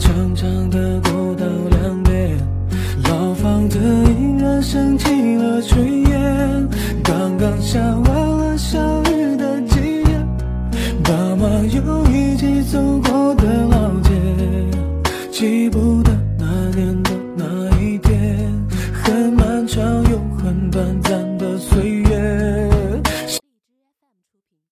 长长的过道两边，老房子依然升起了炊烟。刚刚下完了小雨的季节，爸妈又一起走过的老街，记不得